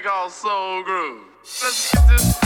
called soul groove. Let's get this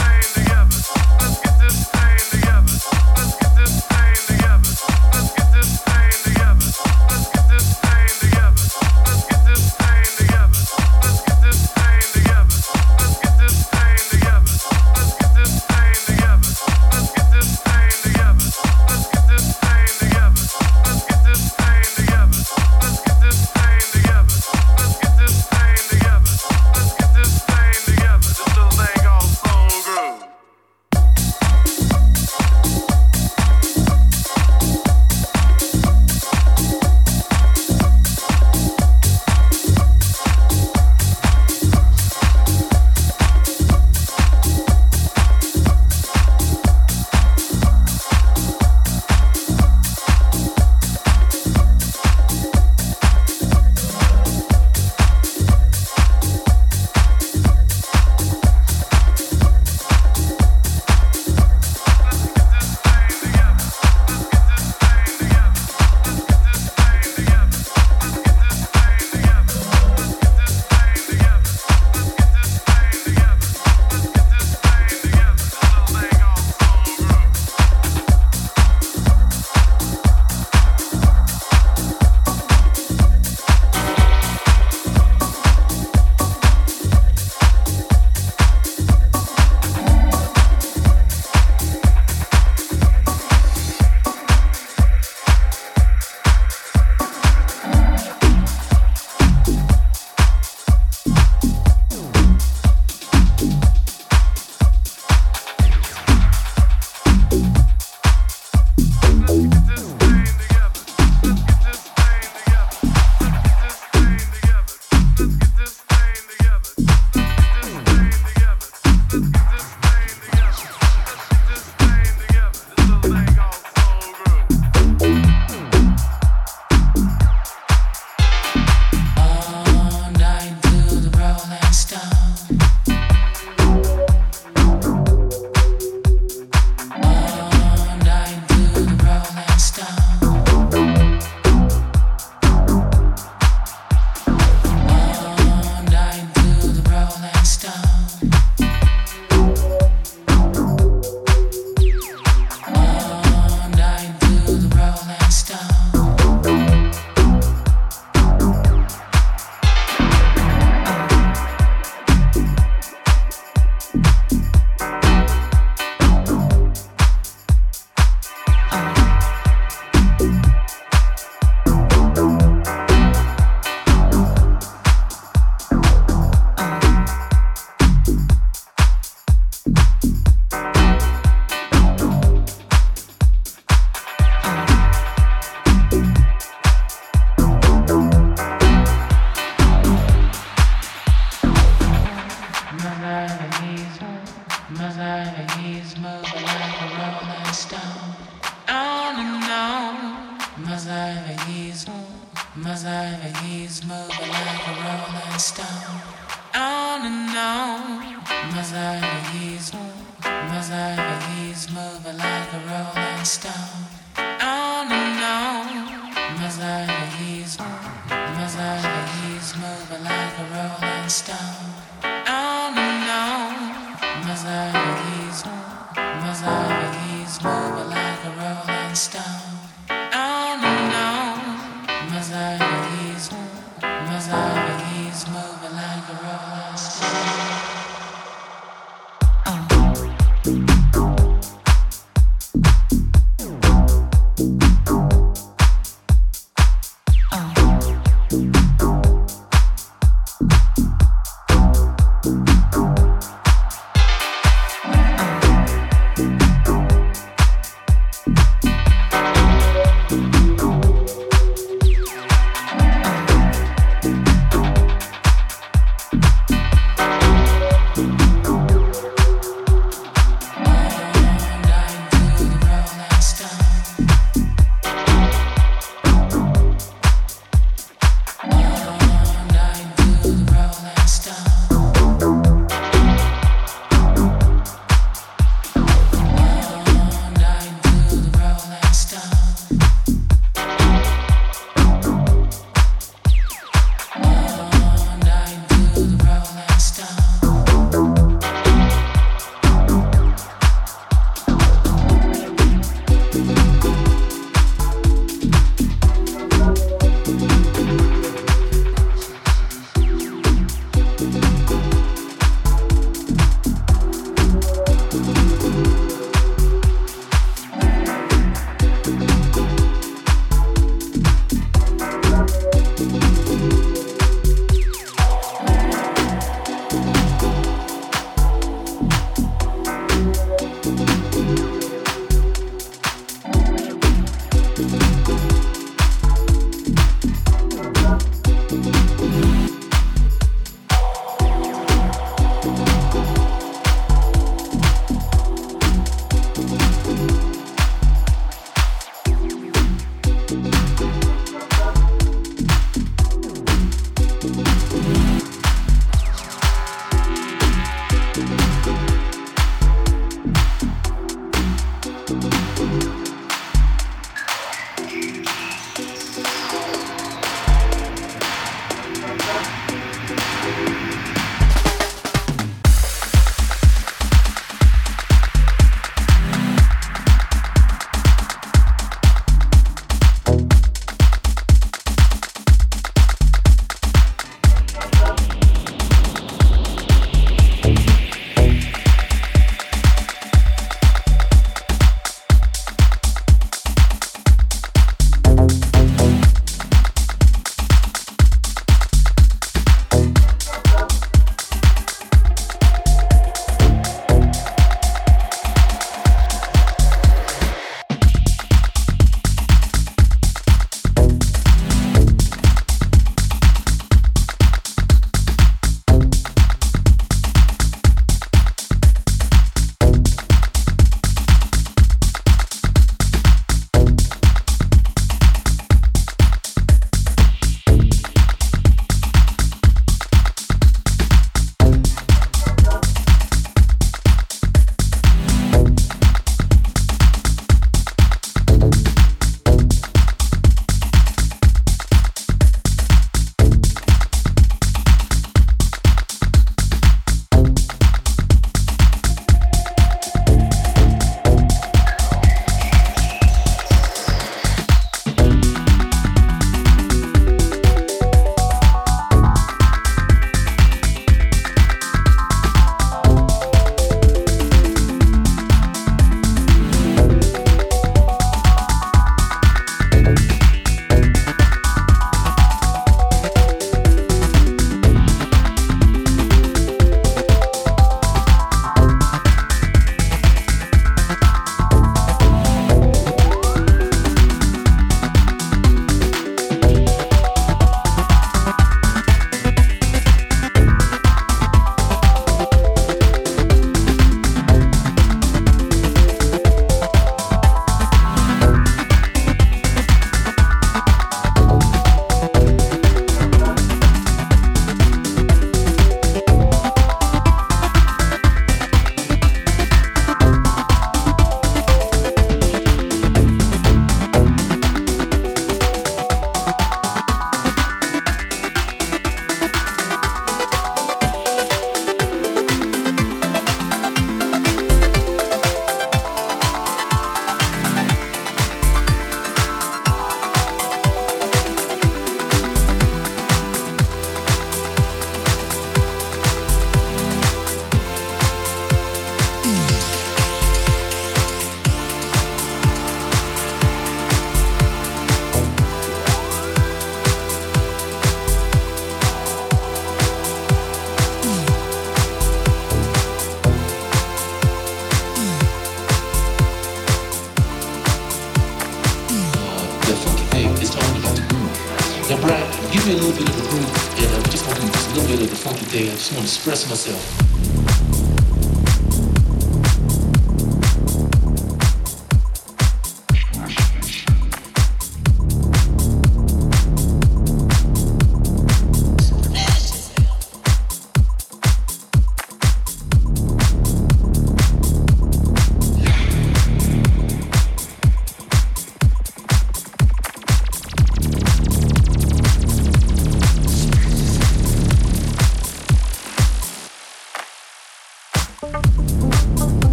just want to express myself.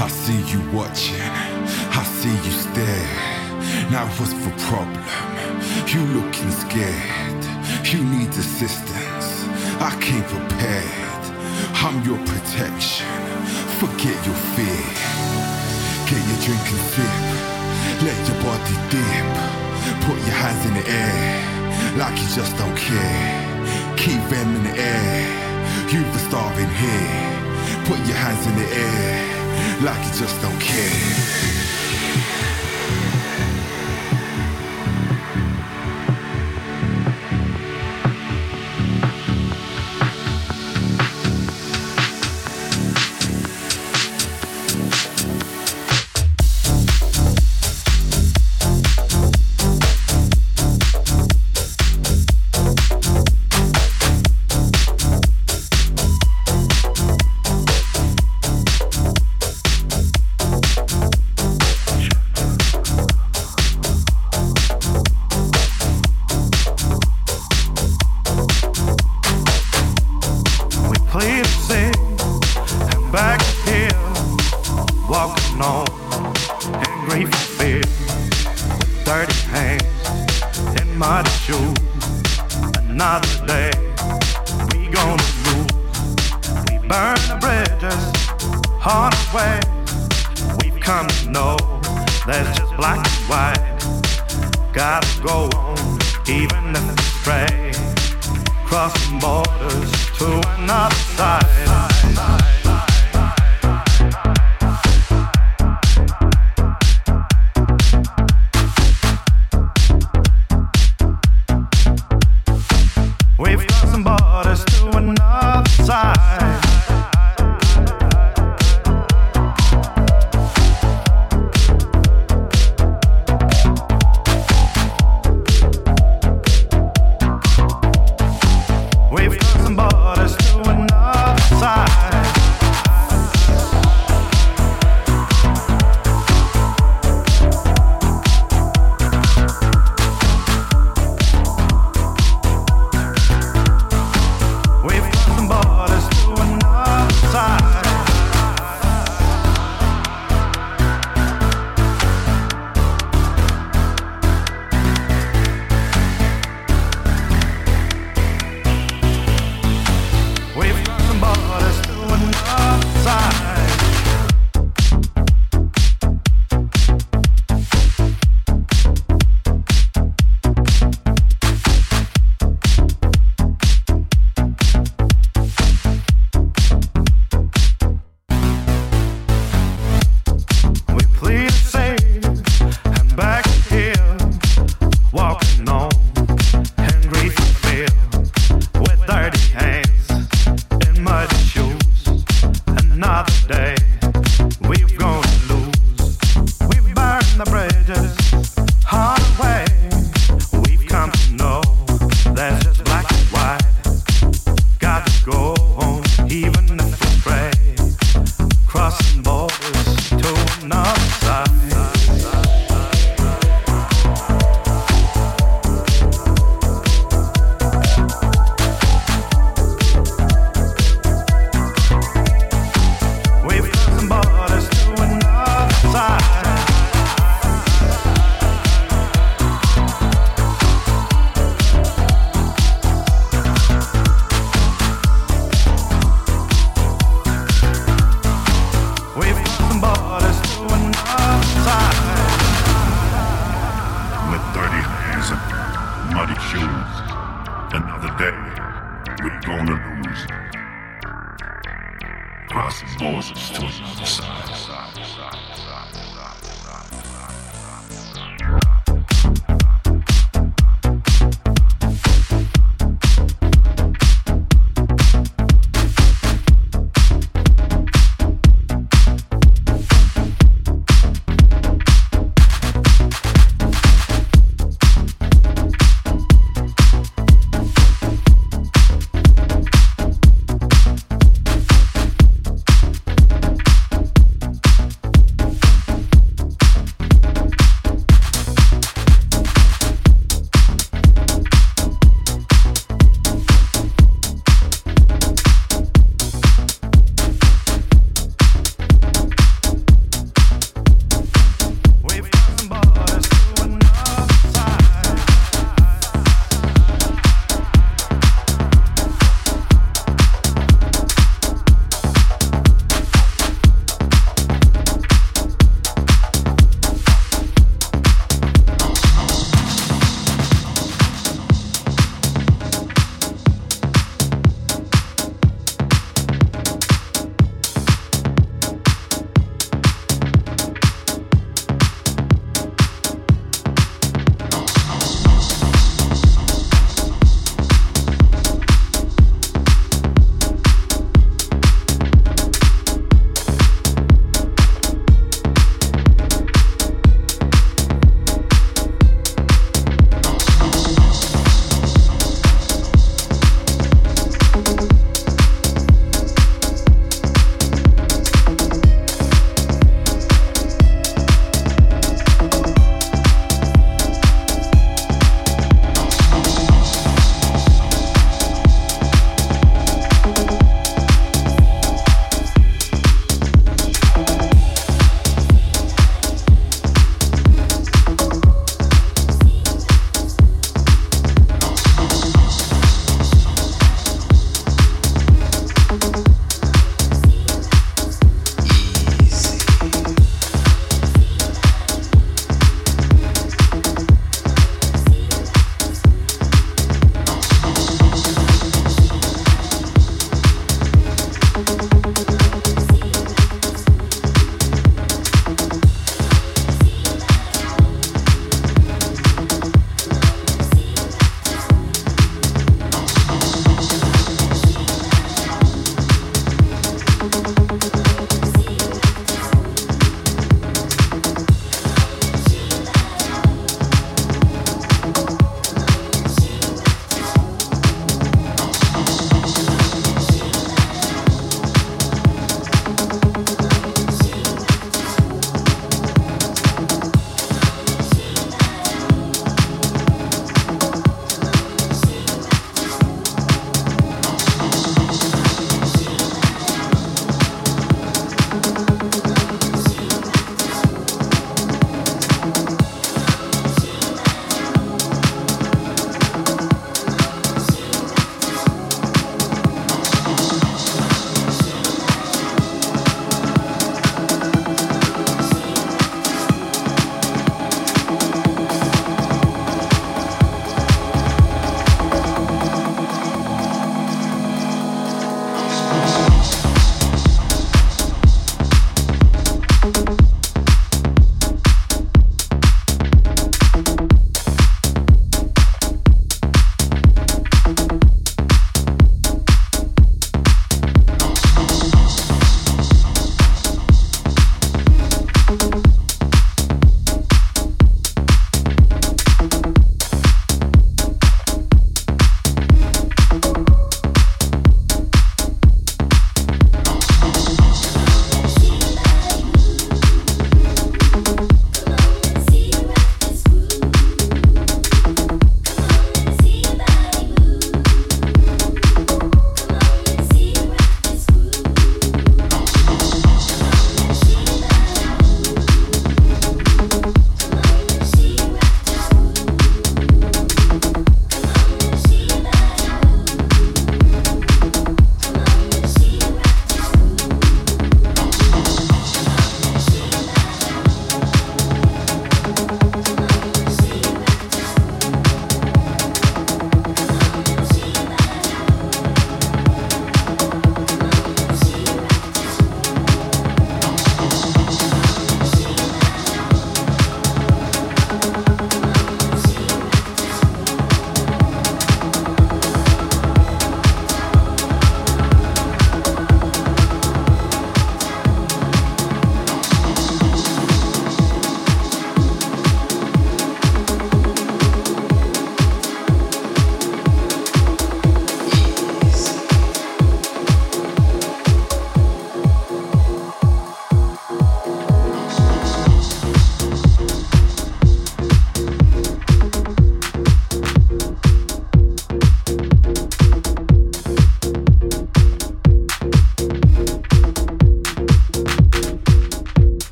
I see you watching, I see you stare. Now what's the problem? You looking scared, you need assistance. I came prepared, I'm your protection. Forget your fear. Get your drink and sip, let your body dip. Put your hands in the air, like you just don't care. Keep them in the air, you the starving in here. Put your hands in the air like you just don't care.